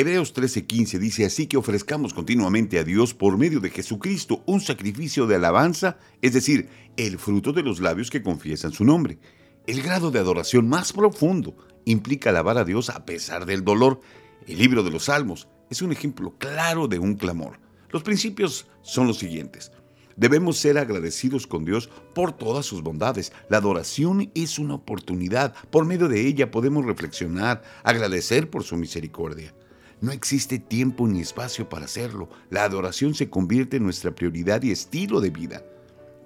Hebreos 13:15 dice así que ofrezcamos continuamente a Dios por medio de Jesucristo un sacrificio de alabanza, es decir, el fruto de los labios que confiesan su nombre. El grado de adoración más profundo implica alabar a Dios a pesar del dolor. El libro de los Salmos es un ejemplo claro de un clamor. Los principios son los siguientes. Debemos ser agradecidos con Dios por todas sus bondades. La adoración es una oportunidad. Por medio de ella podemos reflexionar, agradecer por su misericordia. No existe tiempo ni espacio para hacerlo. La adoración se convierte en nuestra prioridad y estilo de vida.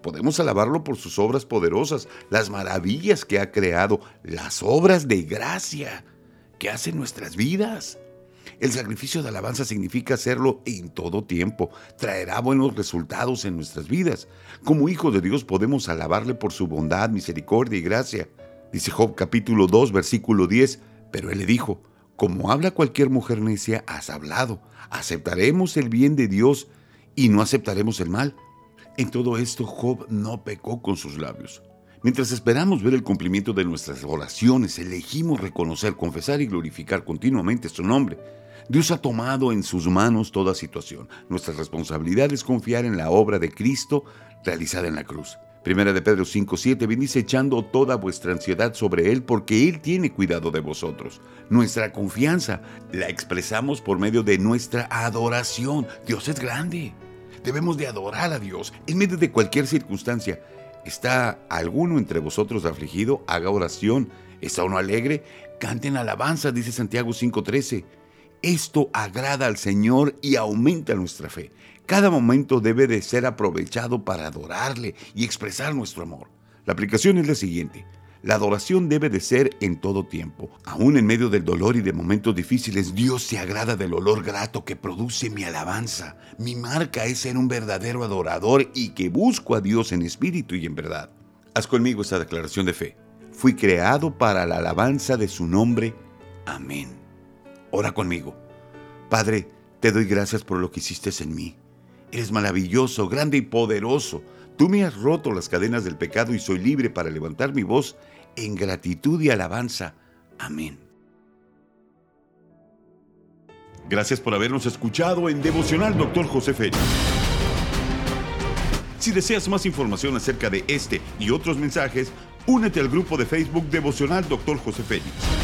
Podemos alabarlo por sus obras poderosas, las maravillas que ha creado, las obras de gracia que hace en nuestras vidas. El sacrificio de alabanza significa hacerlo en todo tiempo. Traerá buenos resultados en nuestras vidas. Como hijos de Dios podemos alabarle por su bondad, misericordia y gracia. Dice Job capítulo 2 versículo 10, pero él le dijo, como habla cualquier mujer necia, has hablado. Aceptaremos el bien de Dios y no aceptaremos el mal. En todo esto, Job no pecó con sus labios. Mientras esperamos ver el cumplimiento de nuestras oraciones, elegimos reconocer, confesar y glorificar continuamente su nombre. Dios ha tomado en sus manos toda situación. Nuestra responsabilidad es confiar en la obra de Cristo realizada en la cruz. Primera de Pedro 5:7 venís echando toda vuestra ansiedad sobre Él porque Él tiene cuidado de vosotros. Nuestra confianza la expresamos por medio de nuestra adoración. Dios es grande. Debemos de adorar a Dios en medio de cualquier circunstancia. ¿Está alguno entre vosotros afligido? Haga oración. ¿Está uno alegre? Canten alabanza, dice Santiago 5:13. Esto agrada al Señor y aumenta nuestra fe. Cada momento debe de ser aprovechado para adorarle y expresar nuestro amor. La aplicación es la siguiente. La adoración debe de ser en todo tiempo. Aún en medio del dolor y de momentos difíciles, Dios se agrada del olor grato que produce mi alabanza. Mi marca es ser un verdadero adorador y que busco a Dios en espíritu y en verdad. Haz conmigo esta declaración de fe. Fui creado para la alabanza de su nombre. Amén. Ora conmigo. Padre, te doy gracias por lo que hiciste en mí. Eres maravilloso, grande y poderoso. Tú me has roto las cadenas del pecado y soy libre para levantar mi voz en gratitud y alabanza. Amén. Gracias por habernos escuchado en Devocional Dr. José Félix. Si deseas más información acerca de este y otros mensajes, únete al grupo de Facebook Devocional Dr. José Félix.